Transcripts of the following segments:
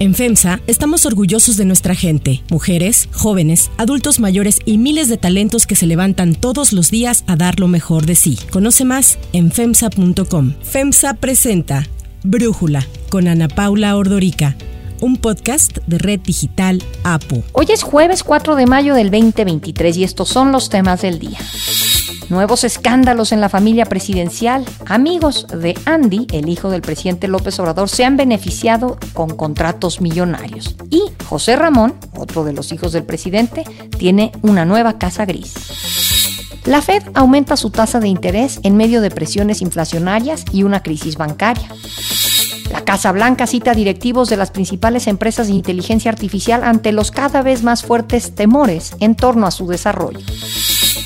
En FEMSA estamos orgullosos de nuestra gente, mujeres, jóvenes, adultos mayores y miles de talentos que se levantan todos los días a dar lo mejor de sí. Conoce más en FEMSA.com. FEMSA presenta Brújula con Ana Paula Ordorica un podcast de Red Digital APO. Hoy es jueves 4 de mayo del 2023 y estos son los temas del día. Nuevos escándalos en la familia presidencial. Amigos de Andy, el hijo del presidente López Obrador, se han beneficiado con contratos millonarios. Y José Ramón, otro de los hijos del presidente, tiene una nueva casa gris. La Fed aumenta su tasa de interés en medio de presiones inflacionarias y una crisis bancaria. La Casa Blanca cita directivos de las principales empresas de inteligencia artificial ante los cada vez más fuertes temores en torno a su desarrollo.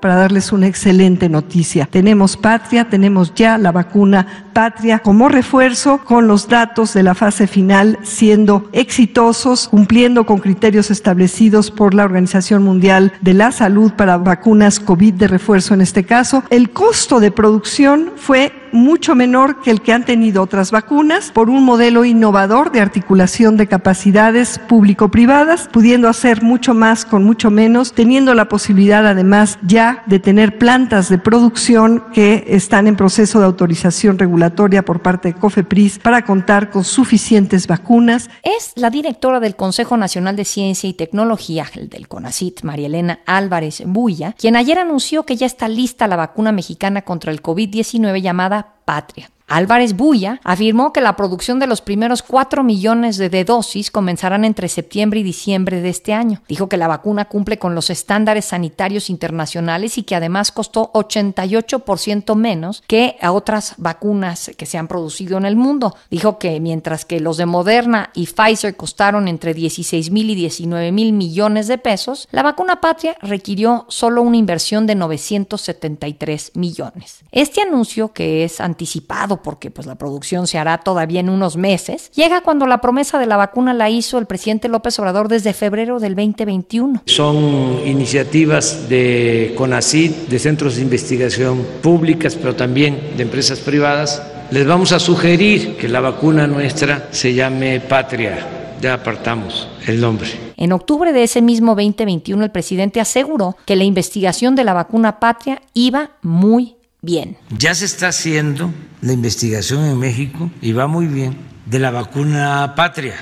para darles una excelente noticia. Tenemos Patria, tenemos ya la vacuna Patria como refuerzo con los datos de la fase final siendo exitosos, cumpliendo con criterios establecidos por la Organización Mundial de la Salud para vacunas COVID de refuerzo en este caso. El costo de producción fue mucho menor que el que han tenido otras vacunas por un modelo innovador de articulación de capacidades público-privadas, pudiendo hacer mucho más con mucho menos, teniendo la posibilidad además ya de tener plantas de producción que están en proceso de autorización regulatoria por parte de COFEPRIS para contar con suficientes vacunas. Es la directora del Consejo Nacional de Ciencia y Tecnología, el del CONACIT, María Elena Álvarez Bulla, quien ayer anunció que ya está lista la vacuna mexicana contra el COVID-19 llamada patria. Álvarez Bulla afirmó que la producción de los primeros 4 millones de, dosis comenzarán entre septiembre y diciembre de este año. Dijo que la vacuna cumple con los estándares sanitarios internacionales y que además costó 88% menos que a otras vacunas que se han producido en el mundo. Dijo que mientras que los de Moderna y Pfizer costaron entre 16 mil y 19 mil millones de pesos, la vacuna patria requirió solo una inversión de 973 millones. Este anuncio, que es anticipado porque pues la producción se hará todavía en unos meses, llega cuando la promesa de la vacuna la hizo el presidente López Obrador desde febrero del 2021. Son iniciativas de CONACYT, de centros de investigación públicas, pero también de empresas privadas. Les vamos a sugerir que la vacuna nuestra se llame Patria. Ya apartamos el nombre. En octubre de ese mismo 2021, el presidente aseguró que la investigación de la vacuna Patria iba muy bien. Ya se está haciendo la investigación en México y va muy bien de la vacuna patria.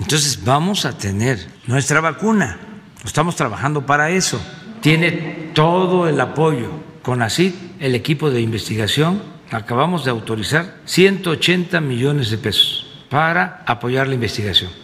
Entonces vamos a tener nuestra vacuna. Estamos trabajando para eso. Tiene todo el apoyo con ACID, el equipo de investigación. Acabamos de autorizar 180 millones de pesos para apoyar la investigación.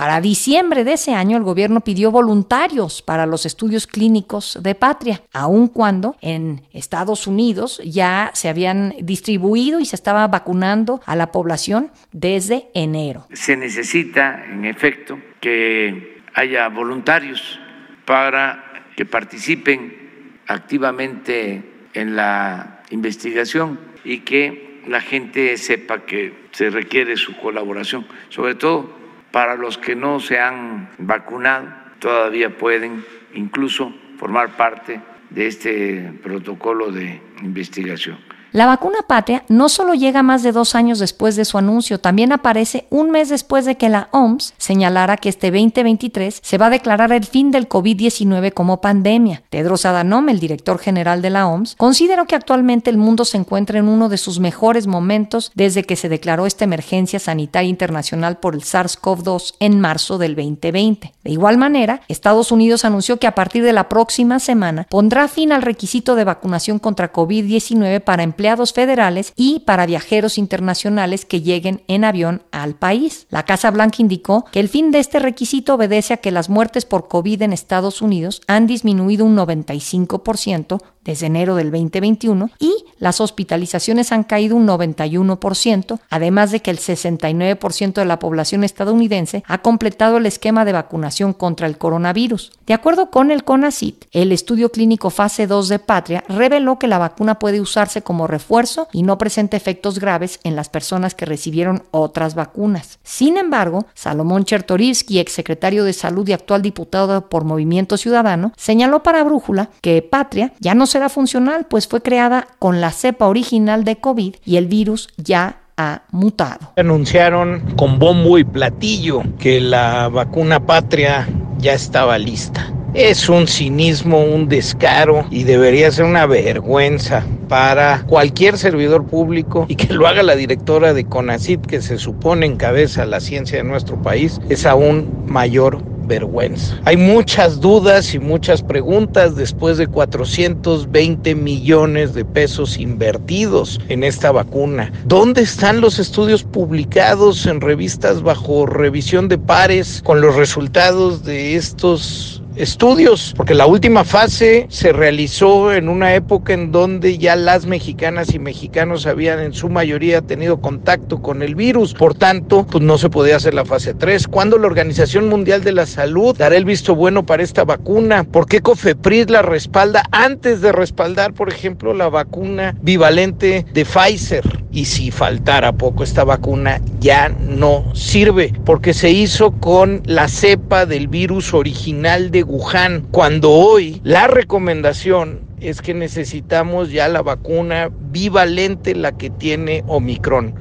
Para diciembre de ese año, el gobierno pidió voluntarios para los estudios clínicos de patria, aun cuando en Estados Unidos ya se habían distribuido y se estaba vacunando a la población desde enero. Se necesita, en efecto, que haya voluntarios para que participen activamente en la investigación y que la gente sepa que se requiere su colaboración, sobre todo para los que no se han vacunado, todavía pueden incluso formar parte de este protocolo de investigación. La vacuna patria no solo llega más de dos años después de su anuncio, también aparece un mes después de que la OMS señalara que este 2023 se va a declarar el fin del COVID-19 como pandemia. Tedros Adhanom, el director general de la OMS, consideró que actualmente el mundo se encuentra en uno de sus mejores momentos desde que se declaró esta emergencia sanitaria internacional por el SARS-CoV-2 en marzo del 2020. De igual manera, Estados Unidos anunció que a partir de la próxima semana pondrá fin al requisito de vacunación contra COVID-19 para empleados federales y para viajeros internacionales que lleguen en avión al país. La Casa Blanca indicó que el fin de este requisito obedece a que las muertes por COVID en Estados Unidos han disminuido un 95% desde enero del 2021 y las hospitalizaciones han caído un 91%, además de que el 69% de la población estadounidense ha completado el esquema de vacunación contra el coronavirus. De acuerdo con el CONACIT, el estudio clínico fase 2 de Patria reveló que la vacuna puede usarse como refuerzo y no presenta efectos graves en las personas que recibieron otras vacunas. Sin embargo, Salomón Chertorivsky, exsecretario de Salud y actual diputado por Movimiento Ciudadano, señaló para Brújula que Patria ya no será funcional, pues fue creada con la cepa original de COVID y el virus ya ha mutado. Anunciaron con bombo y platillo que la vacuna patria ya estaba lista. Es un cinismo, un descaro y debería ser una vergüenza para cualquier servidor público y que lo haga la directora de CONACIT que se supone encabeza la ciencia de nuestro país es aún mayor vergüenza. Hay muchas dudas y muchas preguntas después de 420 millones de pesos invertidos en esta vacuna. ¿Dónde están los estudios publicados en revistas bajo revisión de pares con los resultados de estos estudios, porque la última fase se realizó en una época en donde ya las mexicanas y mexicanos habían en su mayoría tenido contacto con el virus, por tanto, pues no se podía hacer la fase 3. ¿Cuándo la Organización Mundial de la Salud dará el visto bueno para esta vacuna? ¿Por qué Cofepris la respalda antes de respaldar, por ejemplo, la vacuna bivalente de Pfizer? Y si faltara poco, esta vacuna ya no sirve, porque se hizo con la cepa del virus original de Wuhan, cuando hoy la recomendación es que necesitamos ya la vacuna bivalente, la que tiene Omicron.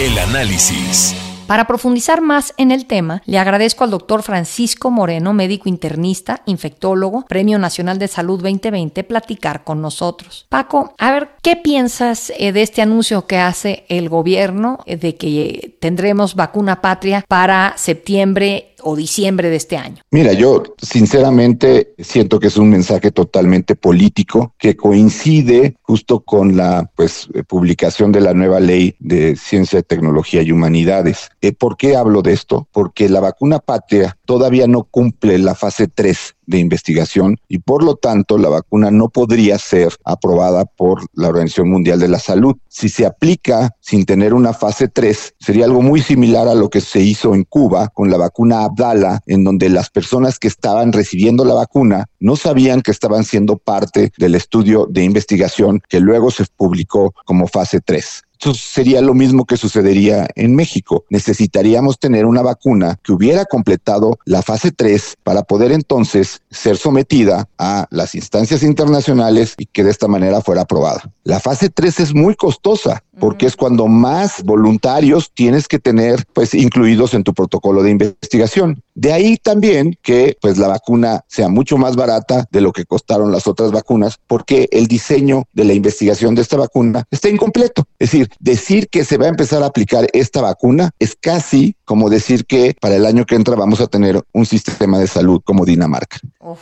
El análisis. Para profundizar más en el tema, le agradezco al doctor Francisco Moreno, médico internista, infectólogo, Premio Nacional de Salud 2020, platicar con nosotros. Paco, a ver, ¿qué piensas eh, de este anuncio que hace el gobierno eh, de que tendremos vacuna patria para septiembre o diciembre de este año? Mira, yo sinceramente siento que es un mensaje totalmente político que coincide justo con la pues publicación de la nueva ley de ciencia, tecnología y humanidades. Eh, ¿Por qué hablo de esto? Porque la vacuna patria todavía no cumple la fase 3 de investigación y por lo tanto la vacuna no podría ser aprobada por la Organización Mundial de la Salud. Si se aplica sin tener una fase 3, sería algo muy similar a lo que se hizo en Cuba con la vacuna Abdala, en donde las personas que estaban recibiendo la vacuna no sabían que estaban siendo parte del estudio de investigación que luego se publicó como fase 3. Esto sería lo mismo que sucedería en México. Necesitaríamos tener una vacuna que hubiera completado la fase 3 para poder entonces ser sometida a las instancias internacionales y que de esta manera fuera aprobada. La fase 3 es muy costosa porque es cuando más voluntarios tienes que tener pues incluidos en tu protocolo de investigación. De ahí también que pues la vacuna sea mucho más barata de lo que costaron las otras vacunas porque el diseño de la investigación de esta vacuna está incompleto. Es decir, decir que se va a empezar a aplicar esta vacuna es casi como decir que para el año que entra vamos a tener un sistema de salud como Dinamarca.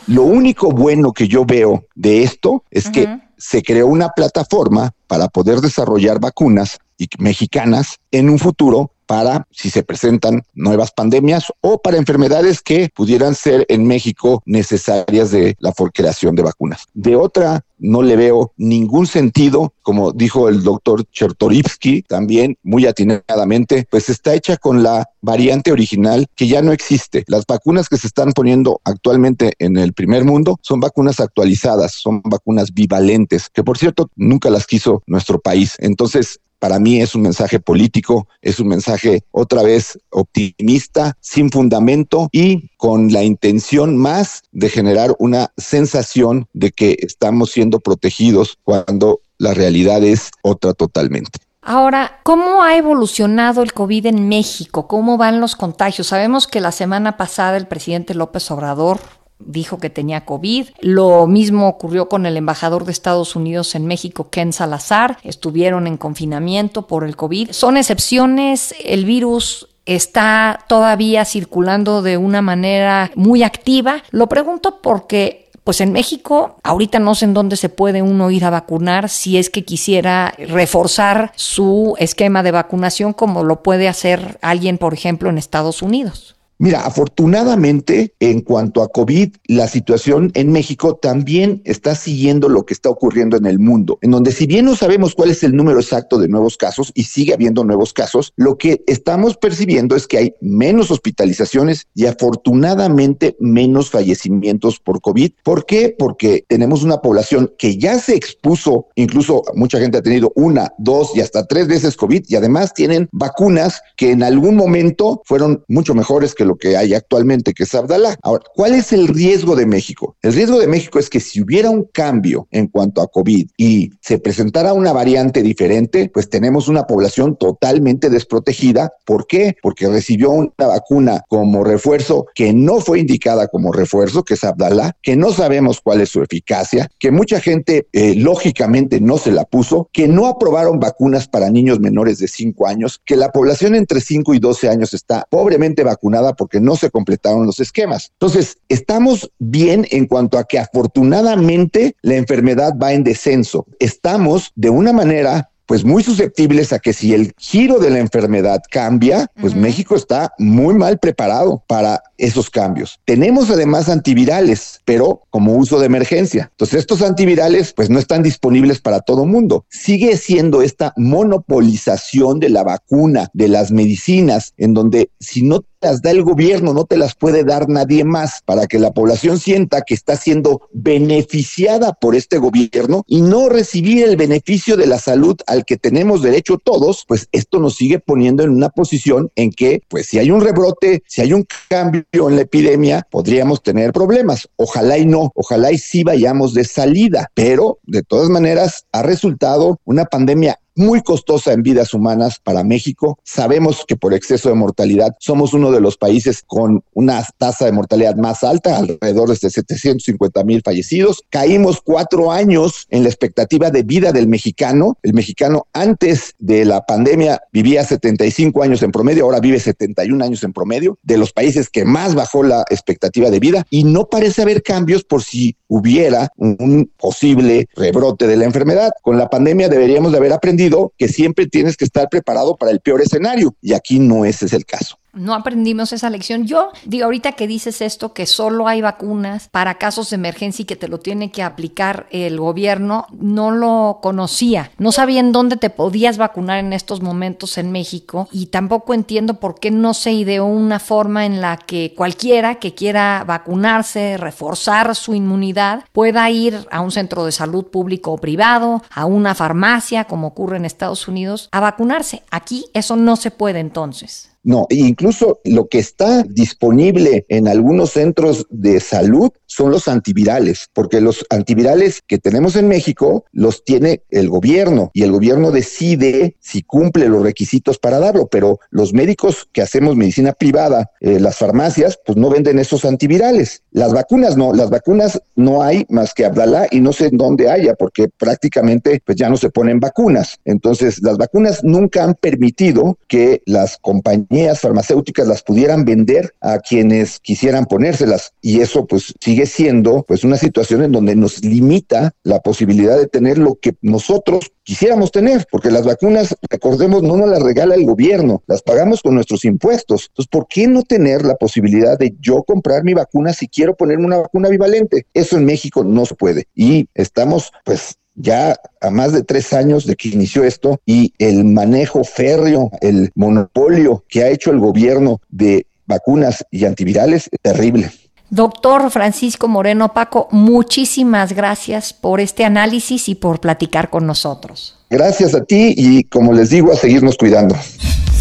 Lo único bueno que yo veo de esto es que se creó una plataforma para poder desarrollar vacunas y mexicanas en un futuro para si se presentan nuevas pandemias o para enfermedades que pudieran ser en México necesarias de la creación de vacunas. De otra, no le veo ningún sentido, como dijo el doctor Chertorivsky, también muy atinadamente, pues está hecha con la variante original que ya no existe. Las vacunas que se están poniendo actualmente en el primer mundo son vacunas actualizadas, son vacunas bivalentes, que por cierto nunca las quiso nuestro país. Entonces, para mí es un mensaje político, es un mensaje otra vez optimista, sin fundamento y con la intención más de generar una sensación de que estamos siendo protegidos cuando la realidad es otra totalmente. Ahora, ¿cómo ha evolucionado el COVID en México? ¿Cómo van los contagios? Sabemos que la semana pasada el presidente López Obrador dijo que tenía COVID. Lo mismo ocurrió con el embajador de Estados Unidos en México, Ken Salazar. Estuvieron en confinamiento por el COVID. Son excepciones. El virus está todavía circulando de una manera muy activa. Lo pregunto porque pues en México, ahorita no sé en dónde se puede uno ir a vacunar si es que quisiera reforzar su esquema de vacunación como lo puede hacer alguien, por ejemplo, en Estados Unidos. Mira, afortunadamente, en cuanto a COVID, la situación en México también está siguiendo lo que está ocurriendo en el mundo, en donde si bien no sabemos cuál es el número exacto de nuevos casos y sigue habiendo nuevos casos, lo que estamos percibiendo es que hay menos hospitalizaciones y afortunadamente menos fallecimientos por COVID. ¿Por qué? Porque tenemos una población que ya se expuso, incluso mucha gente ha tenido una, dos y hasta tres veces COVID y además tienen vacunas que en algún momento fueron mucho mejores que lo que hay actualmente, que es Abdalá. Ahora, ¿cuál es el riesgo de México? El riesgo de México es que si hubiera un cambio en cuanto a COVID y se presentara una variante diferente, pues tenemos una población totalmente desprotegida. ¿Por qué? Porque recibió una vacuna como refuerzo que no fue indicada como refuerzo, que es Abdalá, que no sabemos cuál es su eficacia, que mucha gente eh, lógicamente no se la puso, que no aprobaron vacunas para niños menores de 5 años, que la población entre 5 y 12 años está pobremente vacunada porque no se completaron los esquemas. Entonces, estamos bien en cuanto a que afortunadamente la enfermedad va en descenso. Estamos de una manera pues muy susceptibles a que si el giro de la enfermedad cambia, pues México está muy mal preparado para esos cambios. Tenemos además antivirales, pero como uso de emergencia. Entonces estos antivirales pues no están disponibles para todo mundo. Sigue siendo esta monopolización de la vacuna, de las medicinas, en donde si no las da el gobierno, no te las puede dar nadie más, para que la población sienta que está siendo beneficiada por este gobierno y no recibir el beneficio de la salud al que tenemos derecho todos, pues esto nos sigue poniendo en una posición en que, pues si hay un rebrote, si hay un cambio en la epidemia, podríamos tener problemas. Ojalá y no, ojalá y sí vayamos de salida, pero de todas maneras ha resultado una pandemia muy costosa en vidas humanas para México. Sabemos que por exceso de mortalidad somos uno de los países con una tasa de mortalidad más alta, alrededor de 750 mil fallecidos. Caímos cuatro años en la expectativa de vida del mexicano. El mexicano antes de la pandemia vivía 75 años en promedio, ahora vive 71 años en promedio, de los países que más bajó la expectativa de vida y no parece haber cambios por si hubiera un posible rebrote de la enfermedad. Con la pandemia deberíamos de haber aprendido que siempre tienes que estar preparado para el peor escenario y aquí no ese es el caso no aprendimos esa lección. Yo digo, ahorita que dices esto, que solo hay vacunas para casos de emergencia y que te lo tiene que aplicar el gobierno, no lo conocía. No sabía en dónde te podías vacunar en estos momentos en México y tampoco entiendo por qué no se ideó una forma en la que cualquiera que quiera vacunarse, reforzar su inmunidad, pueda ir a un centro de salud público o privado, a una farmacia, como ocurre en Estados Unidos, a vacunarse. Aquí eso no se puede entonces. No, incluso lo que está disponible en algunos centros de salud son los antivirales, porque los antivirales que tenemos en México los tiene el gobierno y el gobierno decide si cumple los requisitos para darlo, pero los médicos que hacemos medicina privada, eh, las farmacias, pues no venden esos antivirales. Las vacunas no, las vacunas no hay más que Abdalá y no sé en dónde haya, porque prácticamente pues ya no se ponen vacunas. Entonces, las vacunas nunca han permitido que las compañías farmacéuticas las pudieran vender a quienes quisieran ponérselas y eso pues sigue siendo pues una situación en donde nos limita la posibilidad de tener lo que nosotros quisiéramos tener, porque las vacunas, recordemos, no nos las regala el gobierno, las pagamos con nuestros impuestos. Entonces, ¿por qué no tener la posibilidad de yo comprar mi vacuna si quiero ponerme una vacuna bivalente? Eso en México no se puede. Y estamos, pues, ya a más de tres años de que inició esto y el manejo férreo, el monopolio que ha hecho el gobierno de vacunas y antivirales es terrible. Doctor Francisco Moreno Paco, muchísimas gracias por este análisis y por platicar con nosotros. Gracias a ti y como les digo, a seguirnos cuidando.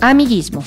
Amiguismo.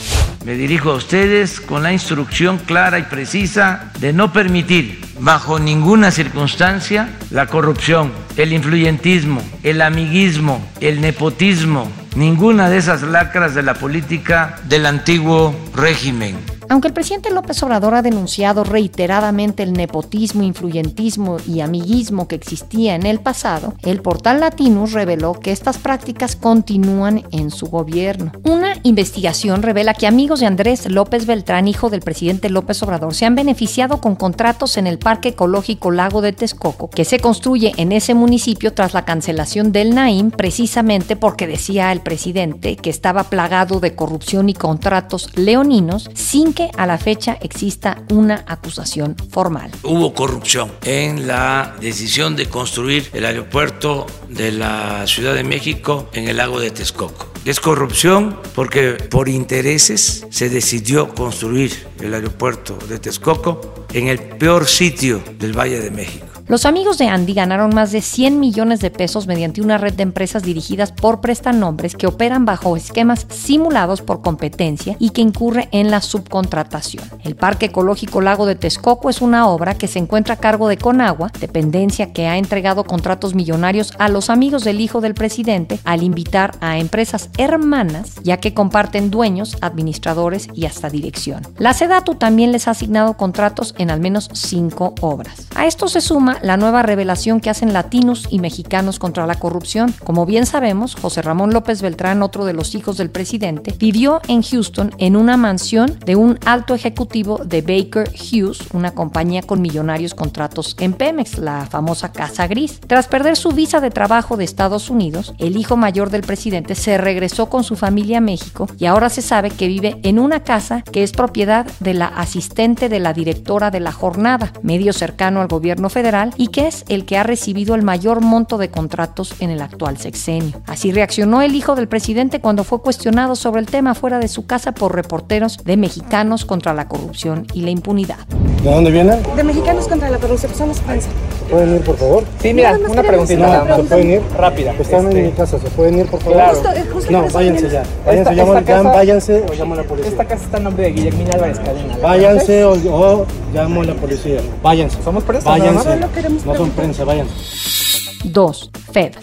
Me dirijo a ustedes con la instrucción clara y precisa de no permitir bajo ninguna circunstancia la corrupción, el influyentismo, el amiguismo, el nepotismo, ninguna de esas lacras de la política del antiguo régimen aunque el presidente López Obrador ha denunciado reiteradamente el nepotismo, influyentismo y amiguismo que existía en el pasado, el portal Latinus reveló que estas prácticas continúan en su gobierno. Una investigación revela que amigos de Andrés López Beltrán, hijo del presidente López Obrador, se han beneficiado con contratos en el Parque Ecológico Lago de Texcoco, que se construye en ese municipio tras la cancelación del Naim, precisamente porque decía el presidente que estaba plagado de corrupción y contratos leoninos sin que a la fecha exista una acusación formal. Hubo corrupción en la decisión de construir el aeropuerto de la Ciudad de México en el lago de Texcoco. Es corrupción porque por intereses se decidió construir el aeropuerto de Texcoco en el peor sitio del Valle de México. Los amigos de Andy ganaron más de 100 millones de pesos mediante una red de empresas dirigidas por prestanombres que operan bajo esquemas simulados por competencia y que incurre en la subcontratación. El Parque Ecológico Lago de Texcoco es una obra que se encuentra a cargo de Conagua, dependencia que ha entregado contratos millonarios a los amigos del hijo del presidente al invitar a empresas hermanas, ya que comparten dueños, administradores y hasta dirección. La SEDATU también les ha asignado contratos en al menos cinco obras. A esto se suma la nueva revelación que hacen latinos y mexicanos contra la corrupción. Como bien sabemos, José Ramón López Beltrán, otro de los hijos del presidente, vivió en Houston en una mansión de un alto ejecutivo de Baker Hughes, una compañía con millonarios contratos en Pemex, la famosa Casa Gris. Tras perder su visa de trabajo de Estados Unidos, el hijo mayor del presidente se regresó con su familia a México y ahora se sabe que vive en una casa que es propiedad de la asistente de la directora de la jornada, medio cercano al gobierno federal y que es el que ha recibido el mayor monto de contratos en el actual sexenio. Así reaccionó el hijo del presidente cuando fue cuestionado sobre el tema fuera de su casa por reporteros de Mexicanos contra la corrupción y la impunidad. ¿De dónde vienen? De Mexicanos contra la corrupción, somos prensa. ¿Pueden ir, por favor? Sí, mira, una preguntita. No, ¿se pueden ir? Rápida. Están en mi casa, ¿se pueden ir, por favor? Claro. No, váyanse ya. Váyanse, llamo, esta casa- váyanse o llamo a la policía. Esta casa está en nombre de Guillermina Álvarez Cadena. ¿la Váyanse o, o llamo a la policía. Váyanse. Somos prensa, Váyanse. más. Solo queremos No son prensa, váyanse. 2. Fed.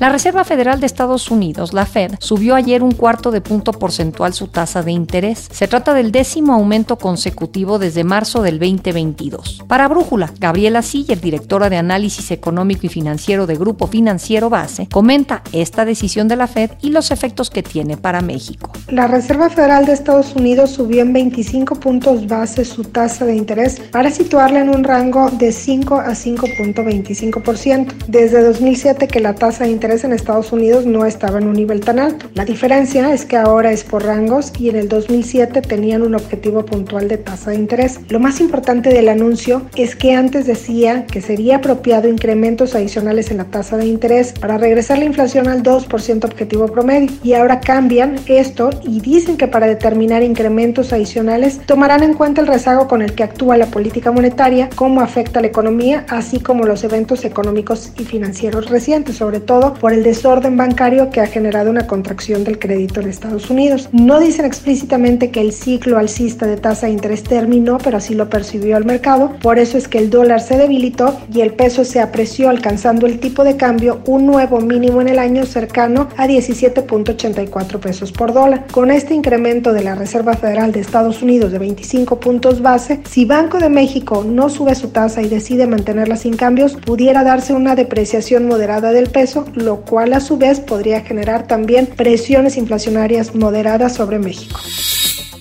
La Reserva Federal de Estados Unidos, la Fed, subió ayer un cuarto de punto porcentual su tasa de interés. Se trata del décimo aumento consecutivo desde marzo del 2022. Para Brújula, Gabriela Siller, directora de análisis económico y financiero de Grupo Financiero Base, comenta esta decisión de la Fed y los efectos que tiene para México. La Reserva Federal de Estados Unidos subió en 25 puntos base su tasa de interés para situarla en un rango de 5 a 5.25%. Desde 2007 que la tasa de interés en Estados Unidos no estaba en un nivel tan alto. La diferencia es que ahora es por rangos y en el 2007 tenían un objetivo puntual de tasa de interés. Lo más importante del anuncio es que antes decía que sería apropiado incrementos adicionales en la tasa de interés para regresar la inflación al 2% objetivo promedio y ahora cambian esto y dicen que para determinar incrementos adicionales tomarán en cuenta el rezago con el que actúa la política monetaria, cómo afecta la economía, así como los eventos económicos y financieros recientes, sobre todo por el desorden bancario que ha generado una contracción del crédito en Estados Unidos. No dicen explícitamente que el ciclo alcista de tasa de interés terminó, pero así lo percibió el mercado. Por eso es que el dólar se debilitó y el peso se apreció alcanzando el tipo de cambio un nuevo mínimo en el año cercano a 17.84 pesos por dólar. Con este incremento de la Reserva Federal de Estados Unidos de 25 puntos base, si Banco de México no sube su tasa y decide mantenerla sin cambios, pudiera darse una depreciación moderada del peso, lo cual a su vez podría generar también presiones inflacionarias moderadas sobre México.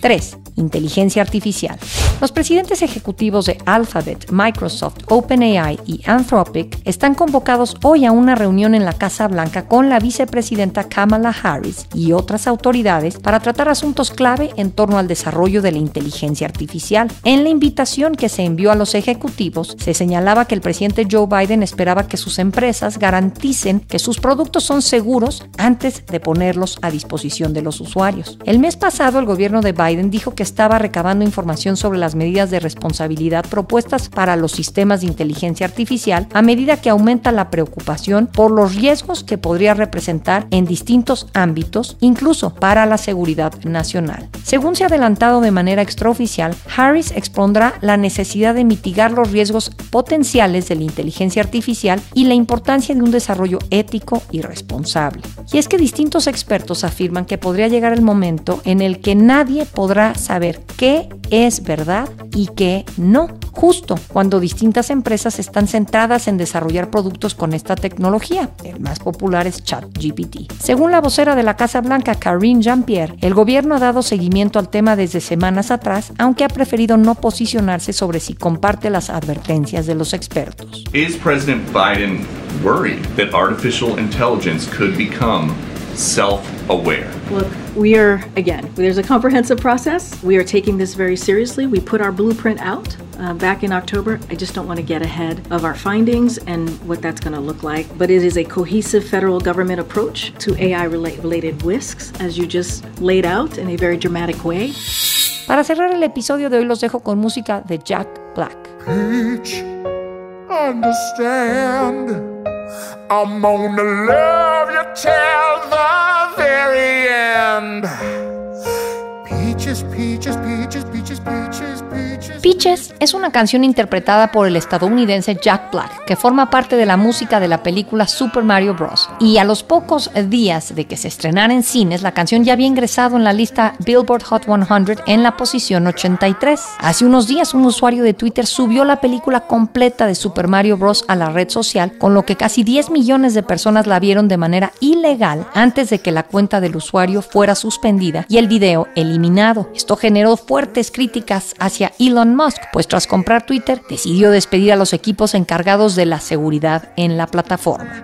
3. Inteligencia artificial. Los presidentes ejecutivos de Alphabet, Microsoft, OpenAI y Anthropic están convocados hoy a una reunión en la Casa Blanca con la vicepresidenta Kamala Harris y otras autoridades para tratar asuntos clave en torno al desarrollo de la inteligencia artificial. En la invitación que se envió a los ejecutivos, se señalaba que el presidente Joe Biden esperaba que sus empresas garanticen que sus productos son seguros antes de ponerlos a disposición de los usuarios. El mes pasado, el gobierno de Biden dijo que estaba recabando información sobre las medidas de responsabilidad propuestas para los sistemas de inteligencia artificial a medida que aumenta la preocupación por los riesgos que podría representar en distintos ámbitos, incluso para la seguridad nacional. Según se ha adelantado de manera extraoficial, Harris expondrá la necesidad de mitigar los riesgos potenciales de la inteligencia artificial y la importancia de un desarrollo ético y responsable. Y es que distintos expertos afirman que podría llegar el momento en el que nadie podrá saber qué es verdad y qué no, justo cuando distintas empresas están centradas en desarrollar productos con esta tecnología. El más popular es ChatGPT. Según la vocera de la Casa Blanca, Karine Jean-Pierre, el gobierno ha dado seguimiento al tema desde semanas atrás, aunque ha preferido no posicionarse sobre si comparte las advertencias de los expertos. Is President Biden worried that artificial intelligence could become self-aware. Look, we are, again, there's a comprehensive process. We are taking this very seriously. We put our blueprint out uh, back in October. I just don't want to get ahead of our findings and what that's going to look like. But it is a cohesive federal government approach to AI related risks, as you just laid out in a very dramatic way. Para cerrar el episodio de hoy los dejo con música de Jack Black. Peach, understand. I'm gonna love you till the very end. Peaches, peaches, peaches, peaches, peaches, peaches. Es una canción interpretada por el estadounidense Jack Black, que forma parte de la música de la película Super Mario Bros. Y a los pocos días de que se estrenara en cines, la canción ya había ingresado en la lista Billboard Hot 100 en la posición 83. Hace unos días un usuario de Twitter subió la película completa de Super Mario Bros. a la red social, con lo que casi 10 millones de personas la vieron de manera ilegal antes de que la cuenta del usuario fuera suspendida y el video eliminado. Esto generó fuertes críticas hacia Elon Musk, pues tras comprar Twitter decidió despedir a los equipos encargados de la seguridad en la plataforma.